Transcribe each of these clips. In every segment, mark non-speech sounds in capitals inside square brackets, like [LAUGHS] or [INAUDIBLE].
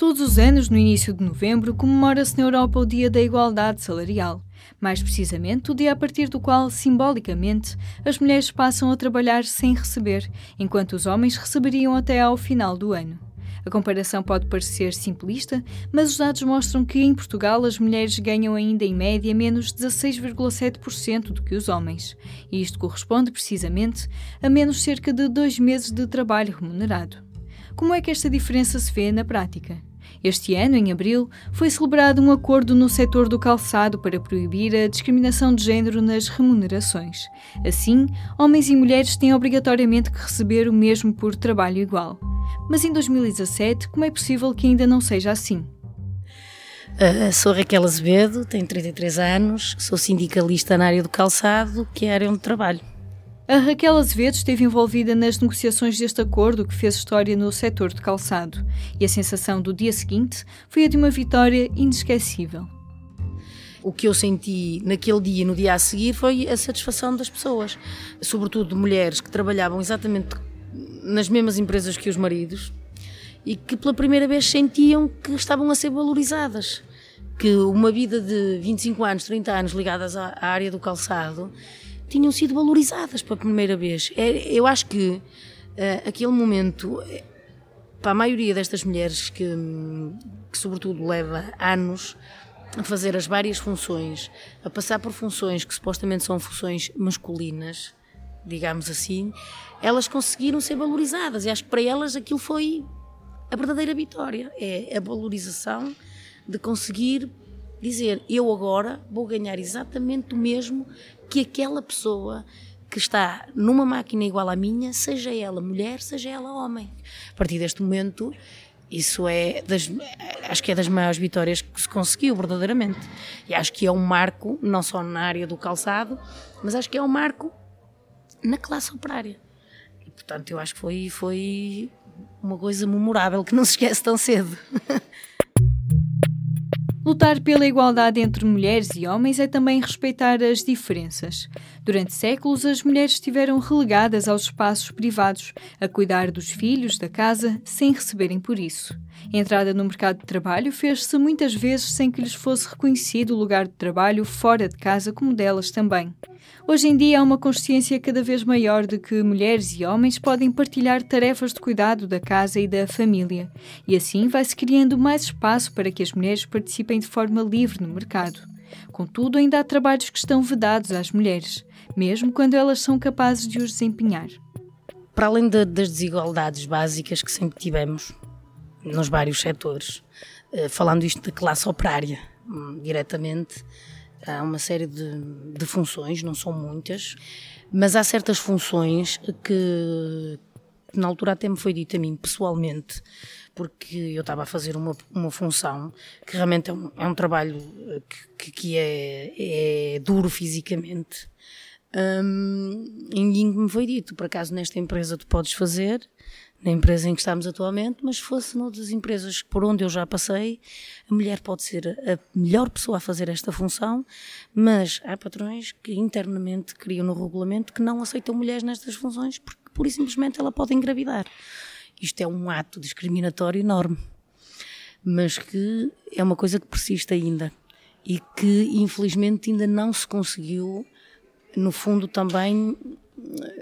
Todos os anos, no início de novembro, comemora-se na Europa o Dia da Igualdade Salarial. Mais precisamente, o dia a partir do qual, simbolicamente, as mulheres passam a trabalhar sem receber, enquanto os homens receberiam até ao final do ano. A comparação pode parecer simplista, mas os dados mostram que em Portugal as mulheres ganham ainda em média menos 16,7% do que os homens. E isto corresponde precisamente a menos cerca de dois meses de trabalho remunerado. Como é que esta diferença se vê na prática? Este ano, em abril, foi celebrado um acordo no setor do calçado para proibir a discriminação de género nas remunerações. Assim, homens e mulheres têm obrigatoriamente que receber o mesmo por trabalho igual. Mas em 2017, como é possível que ainda não seja assim? Uh, sou Raquel Azevedo, tenho 33 anos, sou sindicalista na área do calçado, que é a área onde trabalho. A Raquel Azevedo esteve envolvida nas negociações deste acordo que fez história no setor de calçado, e a sensação do dia seguinte foi a de uma vitória inesquecível. O que eu senti naquele dia e no dia a seguir foi a satisfação das pessoas, sobretudo de mulheres que trabalhavam exatamente nas mesmas empresas que os maridos e que pela primeira vez sentiam que estavam a ser valorizadas. Que uma vida de 25 anos, 30 anos ligadas à área do calçado tinham sido valorizadas pela primeira vez. É, eu acho que uh, aquele momento, para a maioria destas mulheres que, que, sobretudo, leva anos a fazer as várias funções, a passar por funções que supostamente são funções masculinas, digamos assim, elas conseguiram ser valorizadas. E acho que para elas aquilo foi a verdadeira vitória. É a valorização de conseguir dizer eu agora vou ganhar exatamente o mesmo que aquela pessoa que está numa máquina igual à minha, seja ela mulher, seja ela homem. A partir deste momento, isso é das, acho que é das maiores vitórias que se conseguiu verdadeiramente. E acho que é um marco, não só na área do calçado, mas acho que é um marco na classe operária. E portanto, eu acho que foi, foi uma coisa memorável que não se esquece tão cedo. [LAUGHS] Lutar pela igualdade entre mulheres e homens é também respeitar as diferenças. Durante séculos, as mulheres estiveram relegadas aos espaços privados, a cuidar dos filhos, da casa, sem receberem por isso. A entrada no mercado de trabalho fez-se muitas vezes sem que lhes fosse reconhecido o lugar de trabalho fora de casa como delas também. Hoje em dia há uma consciência cada vez maior de que mulheres e homens podem partilhar tarefas de cuidado da casa e da família, e assim vai-se criando mais espaço para que as mulheres participem de forma livre no mercado. Contudo, ainda há trabalhos que estão vedados às mulheres, mesmo quando elas são capazes de os desempenhar. Para além de, das desigualdades básicas que sempre tivemos nos vários setores, eh, falando isto da classe operária, hum, diretamente, Há uma série de, de funções, não são muitas, mas há certas funções que, na altura até me foi dito a mim pessoalmente, porque eu estava a fazer uma, uma função que realmente é um, é um trabalho que, que é, é duro fisicamente. Um, e me foi dito, por acaso nesta empresa tu podes fazer, na empresa em que estamos atualmente, mas se fosse noutras empresas por onde eu já passei, a mulher pode ser a melhor pessoa a fazer esta função, mas há patrões que internamente criam no regulamento que não aceitam mulheres nestas funções porque pura e simplesmente ela pode engravidar. Isto é um ato discriminatório enorme, mas que é uma coisa que persiste ainda e que infelizmente ainda não se conseguiu, no fundo, também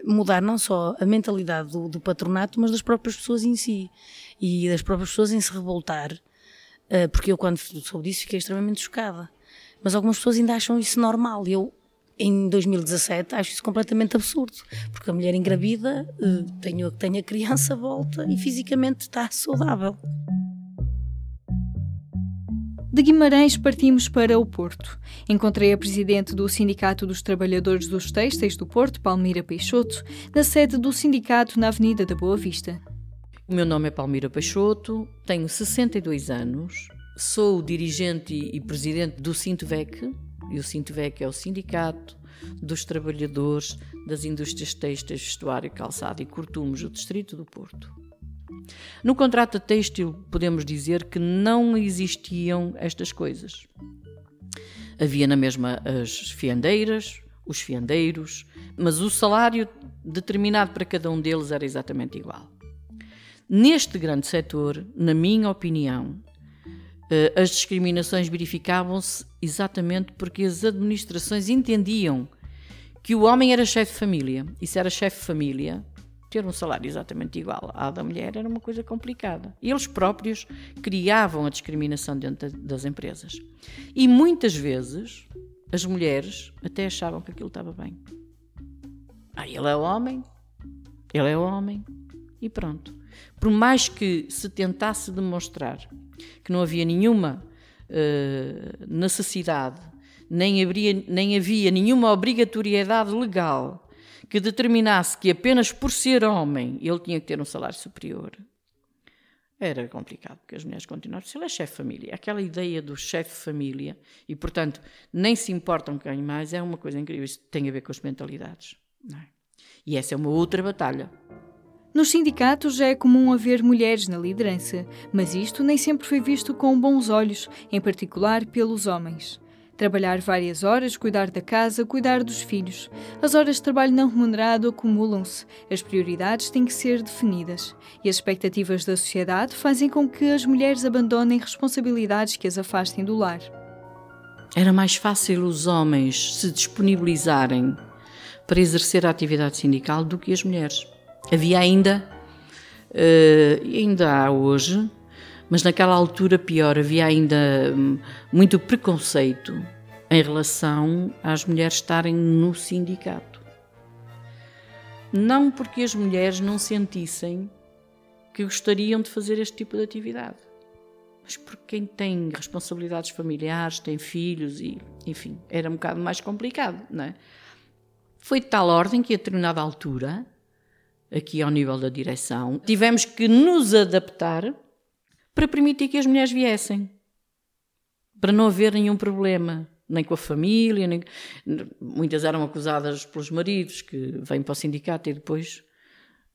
mudar não só a mentalidade do, do, patronato, mas das próprias pessoas em si e das próprias pessoas em se revoltar, uh, porque eu quando soube disso fiquei extremamente chocada. Mas algumas pessoas ainda acham isso normal. Eu, em 2017, acho isso completamente absurdo, porque a mulher engravida, uh, tenho, tem a criança, volta e fisicamente está saudável. De Guimarães partimos para o Porto. Encontrei a presidente do Sindicato dos Trabalhadores dos Têxteis do Porto, Palmira Peixoto, na sede do sindicato na Avenida da Boa Vista. O meu nome é Palmira Peixoto, tenho 62 anos, sou dirigente e presidente do Sintovec, e o Sintovec é o Sindicato dos Trabalhadores das Indústrias Têxteis, Vestuário, Calçado e Cortumos do Distrito do Porto. No contrato têxtil, podemos dizer que não existiam estas coisas. Havia na mesma as fiandeiras, os fiandeiros, mas o salário determinado para cada um deles era exatamente igual. Neste grande setor, na minha opinião, eh, as discriminações verificavam-se exatamente porque as administrações entendiam que o homem era chefe de família e se era chefe de família, ter um salário exatamente igual ao da mulher era uma coisa complicada. Eles próprios criavam a discriminação dentro das empresas. E muitas vezes as mulheres até achavam que aquilo estava bem. Ah, ele é homem, ele é homem, e pronto. Por mais que se tentasse demonstrar que não havia nenhuma uh, necessidade, nem, haveria, nem havia nenhuma obrigatoriedade legal que determinasse que apenas por ser homem ele tinha que ter um salário superior, era complicado, porque as mulheres continuaram. Se ele é chefe de família, aquela ideia do chefe de família, e portanto nem se importam quem mais, é uma coisa incrível. Isso tem a ver com as mentalidades. É? E essa é uma outra batalha. Nos sindicatos já é comum haver mulheres na liderança, mas isto nem sempre foi visto com bons olhos, em particular pelos homens. Trabalhar várias horas, cuidar da casa, cuidar dos filhos. As horas de trabalho não remunerado acumulam-se. As prioridades têm que ser definidas. E as expectativas da sociedade fazem com que as mulheres abandonem responsabilidades que as afastem do lar. Era mais fácil os homens se disponibilizarem para exercer a atividade sindical do que as mulheres. Havia ainda, uh, ainda há hoje, mas naquela altura pior, havia ainda hum, muito preconceito em relação às mulheres estarem no sindicato. Não porque as mulheres não sentissem que gostariam de fazer este tipo de atividade, mas porque quem tem responsabilidades familiares, tem filhos e, enfim, era um bocado mais complicado, não é? Foi de tal ordem que a determinada altura, aqui ao nível da direção, tivemos que nos adaptar para permitir que as mulheres viessem. Para não haver nenhum problema, nem com a família, nem... muitas eram acusadas pelos maridos que vêm para o sindicato e depois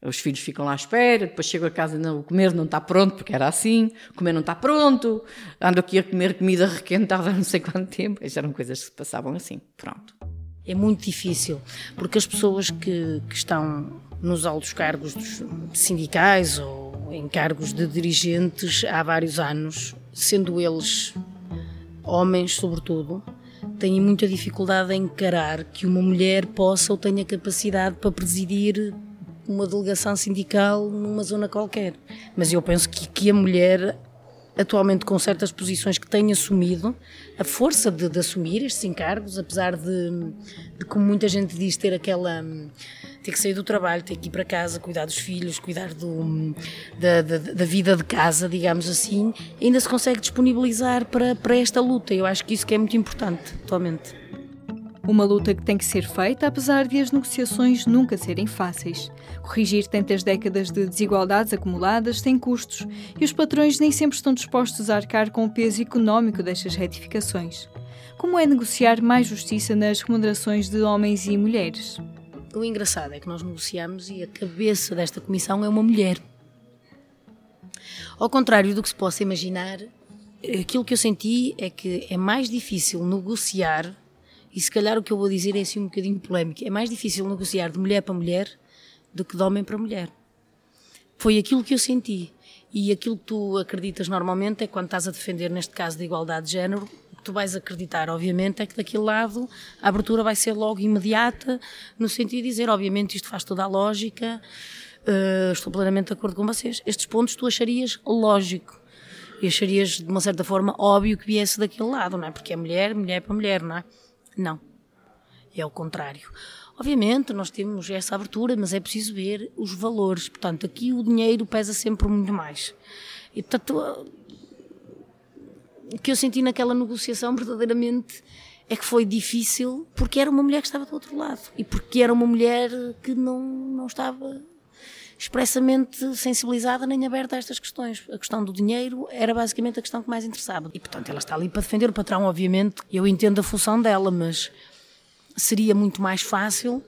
os filhos ficam lá à espera, depois chegam a casa não, o comer não está pronto, porque era assim, o comer não está pronto, ando aqui a comer comida requentada há não sei quanto tempo. Essas eram coisas que se passavam assim, pronto. É muito difícil, porque as pessoas que, que estão nos altos cargos sindicais ou em cargos de dirigentes há vários anos, sendo eles homens, sobretudo, têm muita dificuldade em encarar que uma mulher possa ou tenha capacidade para presidir uma delegação sindical numa zona qualquer. Mas eu penso que, que a mulher atualmente com certas posições que tem assumido, a força de, de assumir estes encargos, apesar de, de, como muita gente diz, ter aquela. Ter que sair do trabalho, ter que ir para casa, cuidar dos filhos, cuidar do, da, da, da vida de casa, digamos assim, ainda se consegue disponibilizar para, para esta luta. Eu acho que isso que é muito importante atualmente. Uma luta que tem que ser feita apesar de as negociações nunca serem fáceis. Corrigir tantas décadas de desigualdades acumuladas tem custos e os patrões nem sempre estão dispostos a arcar com o peso económico destas retificações. Como é negociar mais justiça nas remunerações de homens e mulheres? O engraçado é que nós negociamos e a cabeça desta comissão é uma mulher. Ao contrário do que se possa imaginar, aquilo que eu senti é que é mais difícil negociar e se calhar o que eu vou dizer é assim um bocadinho polémico. É mais difícil negociar de mulher para mulher do que de homem para mulher. Foi aquilo que eu senti. E aquilo que tu acreditas normalmente é quando estás a defender, neste caso, de igualdade de género, que tu vais acreditar, obviamente, é que daquele lado a abertura vai ser logo imediata, no sentido de dizer, obviamente, isto faz toda a lógica, uh, estou plenamente de acordo com vocês. Estes pontos tu acharias lógico. E acharias, de uma certa forma, óbvio que viesse daquele lado, não é? Porque é mulher, mulher para mulher, não é? Não. É o contrário. Obviamente, nós temos essa abertura, mas é preciso ver os valores. Portanto, aqui o dinheiro pesa sempre muito mais. E, portanto, que eu senti naquela negociação, verdadeiramente, é que foi difícil porque era uma mulher que estava do outro lado e porque era uma mulher que não, não estava expressamente sensibilizada nem aberta a estas questões. A questão do dinheiro era basicamente a questão que mais interessava. E, portanto, ela está ali para defender o patrão, obviamente. Eu entendo a função dela, mas seria muito mais fácil,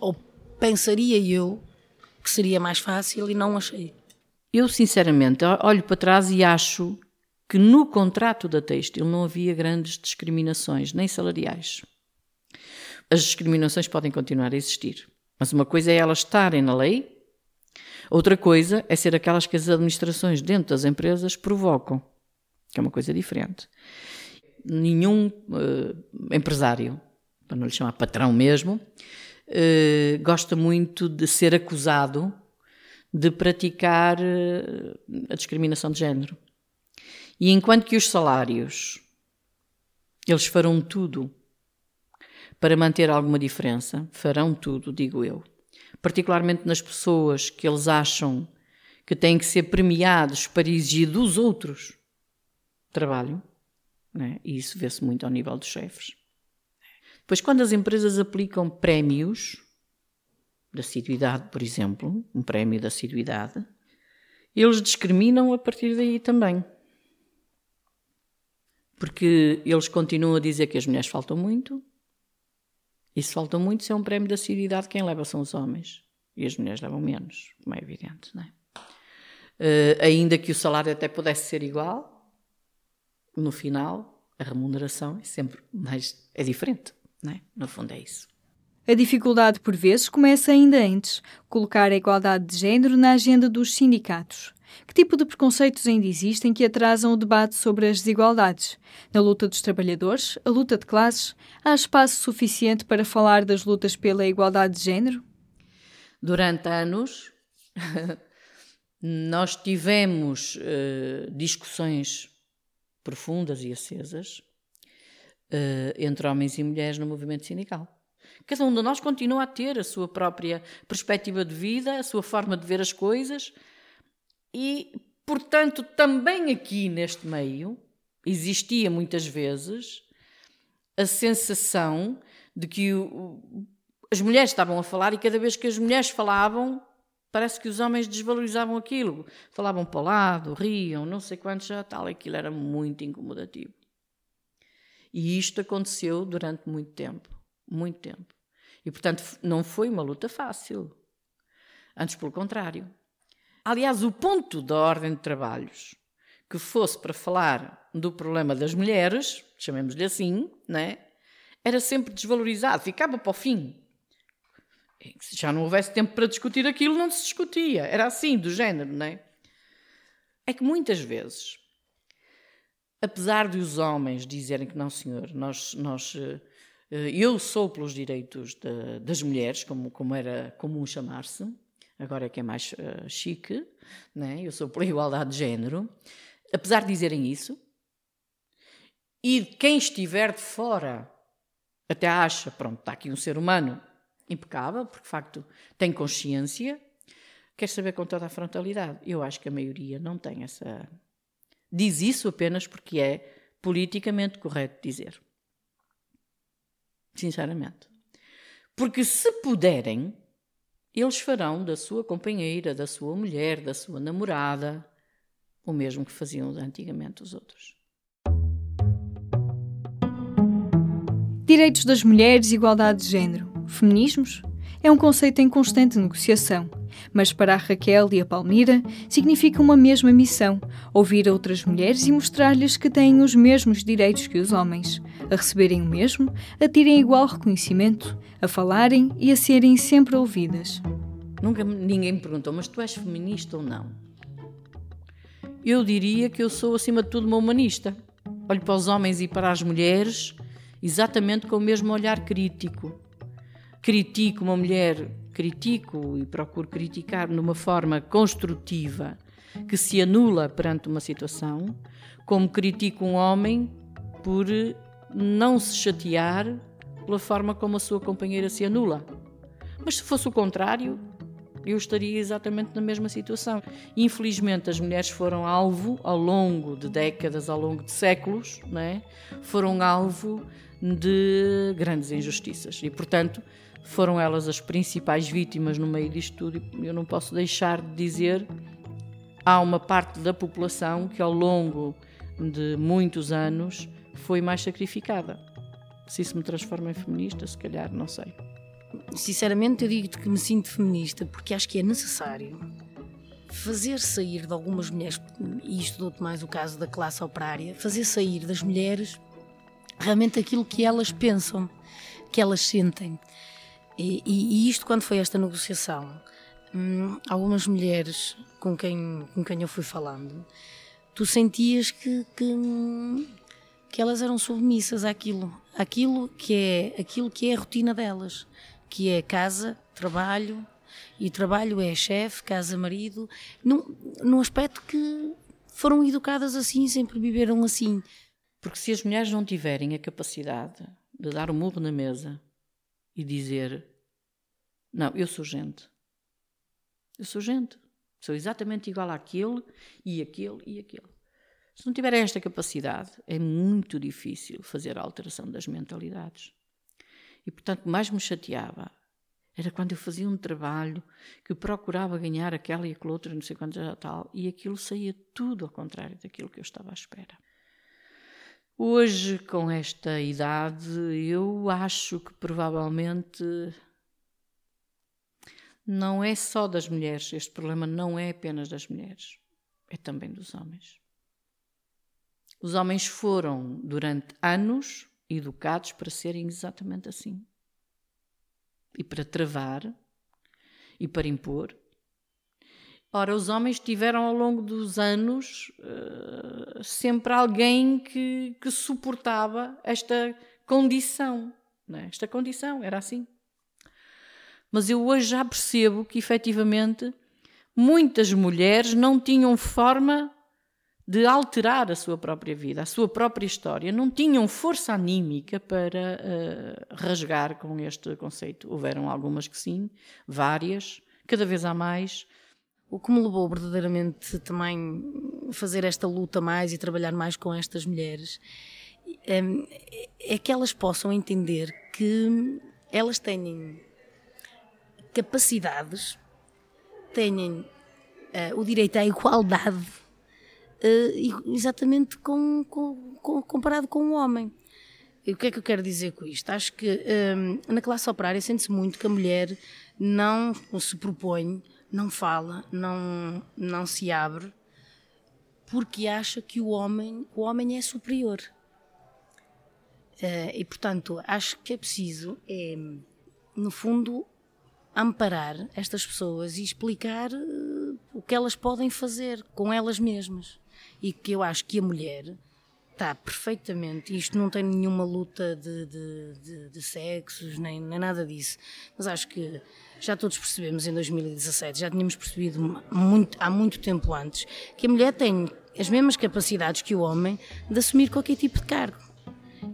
ou pensaria eu que seria mais fácil e não achei. Eu, sinceramente, olho para trás e acho que no contrato da Têxtil não havia grandes discriminações, nem salariais. As discriminações podem continuar a existir, mas uma coisa é elas estarem na lei Outra coisa é ser aquelas que as administrações dentro das empresas provocam. que é uma coisa diferente. Nenhum uh, empresário, para não lhe chamar patrão mesmo, uh, gosta muito de ser acusado de praticar uh, a discriminação de género. E enquanto que os salários, eles farão tudo para manter alguma diferença, farão tudo, digo eu. Particularmente nas pessoas que eles acham que têm que ser premiados para exigir dos outros trabalho, né? e isso vê-se muito ao nível dos chefes. Pois quando as empresas aplicam prémios da assiduidade, por exemplo, um prémio da assiduidade, eles discriminam a partir daí também. Porque eles continuam a dizer que as mulheres faltam muito, e se faltam muito, se é um prémio da assiduidade, quem leva são os homens. E as mulheres levam menos, como é evidente, não é? Uh, ainda que o salário até pudesse ser igual, no final, a remuneração é sempre mais. é diferente, não é? No fundo, é isso. A dificuldade, por vezes, começa ainda antes colocar a igualdade de género na agenda dos sindicatos. Que tipo de preconceitos ainda existem que atrasam o debate sobre as desigualdades? Na luta dos trabalhadores, a luta de classes, há espaço suficiente para falar das lutas pela igualdade de género? Durante anos, [LAUGHS] nós tivemos uh, discussões profundas e acesas uh, entre homens e mulheres no movimento sindical. Cada um de nós continua a ter a sua própria perspectiva de vida, a sua forma de ver as coisas, e, portanto, também aqui neste meio existia muitas vezes a sensação de que o, as mulheres estavam a falar e cada vez que as mulheres falavam, parece que os homens desvalorizavam aquilo. Falavam para o lado, riam, não sei quantos já tal. Aquilo era muito incomodativo. E isto aconteceu durante muito tempo. Muito tempo. E, portanto, não foi uma luta fácil. Antes, pelo contrário. Aliás, o ponto da ordem de trabalhos que fosse para falar do problema das mulheres, chamemos-lhe assim, né, era sempre desvalorizado, ficava para o fim se já não houvesse tempo para discutir aquilo, não se discutia. Era assim, do género, não é? É que muitas vezes, apesar de os homens dizerem que não, senhor, nós, nós, eh, eu sou pelos direitos de, das mulheres, como, como era comum chamar-se, agora é que é mais uh, chique, né? eu sou pela igualdade de género, apesar de dizerem isso, e quem estiver de fora até acha, pronto, está aqui um ser humano impecável, porque de facto tem consciência, quer saber com toda a frontalidade. Eu acho que a maioria não tem essa. Diz isso apenas porque é politicamente correto dizer. Sinceramente. Porque se puderem, eles farão da sua companheira, da sua mulher, da sua namorada, o mesmo que faziam antigamente os outros. Direitos das mulheres e igualdade de género feminismos, é um conceito em constante negociação, mas para a Raquel e a Palmira significa uma mesma missão: ouvir outras mulheres e mostrar-lhes que têm os mesmos direitos que os homens, a receberem o mesmo, a terem igual reconhecimento, a falarem e a serem sempre ouvidas. Nunca ninguém me perguntou, mas tu és feminista ou não? Eu diria que eu sou, acima de tudo, uma humanista. Olho para os homens e para as mulheres exatamente com o mesmo olhar crítico critico uma mulher, critico e procuro criticar numa forma construtiva que se anula perante uma situação, como critico um homem por não se chatear pela forma como a sua companheira se anula. Mas se fosse o contrário, eu estaria exatamente na mesma situação. Infelizmente, as mulheres foram alvo ao longo de décadas, ao longo de séculos, não é? foram alvo de grandes injustiças. E, portanto, foram elas as principais vítimas no meio disto tudo. Eu não posso deixar de dizer há uma parte da população que ao longo de muitos anos foi mais sacrificada. Se isso me transforma em feminista, se calhar, não sei. Sinceramente, eu digo que me sinto feminista porque acho que é necessário fazer sair de algumas mulheres, e isto dou-te mais o caso da classe operária, fazer sair das mulheres realmente aquilo que elas pensam, que elas sentem. E, e, isto, quando foi esta negociação, hum, algumas mulheres com quem, com quem eu fui falando tu sentias que, que, que elas eram submissas àquilo, àquilo que é aquilo que é a rotina delas, que é casa, trabalho, e trabalho é chefe, casa, marido, num, num aspecto que foram educadas assim, sempre viveram assim. Porque se as mulheres não tiverem a capacidade de dar o um murro na mesa e dizer: Não, eu sou gente. Eu sou gente. Sou exatamente igual àquele e aquele e aquele. Se não tiverem esta capacidade, é muito difícil fazer a alteração das mentalidades. E, portanto, mais me chateava era quando eu fazia um trabalho que procurava ganhar aquela e aquela outra, não sei quanto já tal, e aquilo saía tudo ao contrário daquilo que eu estava à espera. Hoje, com esta idade, eu acho que provavelmente não é só das mulheres, este problema não é apenas das mulheres, é também dos homens. Os homens foram, durante anos, educados para serem exatamente assim e para travar e para impor. Ora, os homens tiveram ao longo dos anos uh, sempre alguém que, que suportava esta condição. É? Esta condição era assim. Mas eu hoje já percebo que efetivamente muitas mulheres não tinham forma de alterar a sua própria vida, a sua própria história, não tinham força anímica para uh, rasgar com este conceito. Houveram algumas que sim, várias, cada vez há mais. O que me levou verdadeiramente também a fazer esta luta mais e trabalhar mais com estas mulheres ehm, é que elas possam entender que elas têm capacidades, têm uh, o direito à igualdade uh, exatamente com, com, com, comparado com o homem. E o que é que eu quero dizer com isto? Acho que um, eh, na classe operária sente-se muito que a mulher não se propõe, não fala, não, não se abre, porque acha que o homem, o homem é superior. Uh, e portanto, acho que é preciso, é, no fundo, amparar estas pessoas e explicar uh, o que elas podem fazer com elas mesmas e que eu acho que a mulher está perfeitamente. Isto não tem nenhuma luta de, de, de, de sexos, nem, nem, nada disso. Mas acho que já todos percebemos em 2017, já tínhamos percebido muito, há muito tempo antes, que a mulher tem as mesmas capacidades que o homem de assumir qualquer tipo de cargo,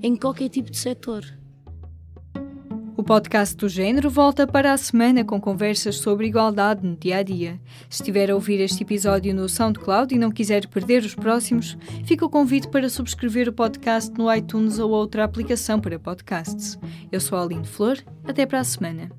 em qualquer tipo de setor. O podcast do Gênero volta para a semana com conversas sobre igualdade no dia a dia. Se estiver a ouvir este episódio no SoundCloud e não quiser perder os próximos, fica o convite para subscrever o podcast no iTunes ou outra aplicação para podcasts. Eu sou a Aline Flor, até para a semana.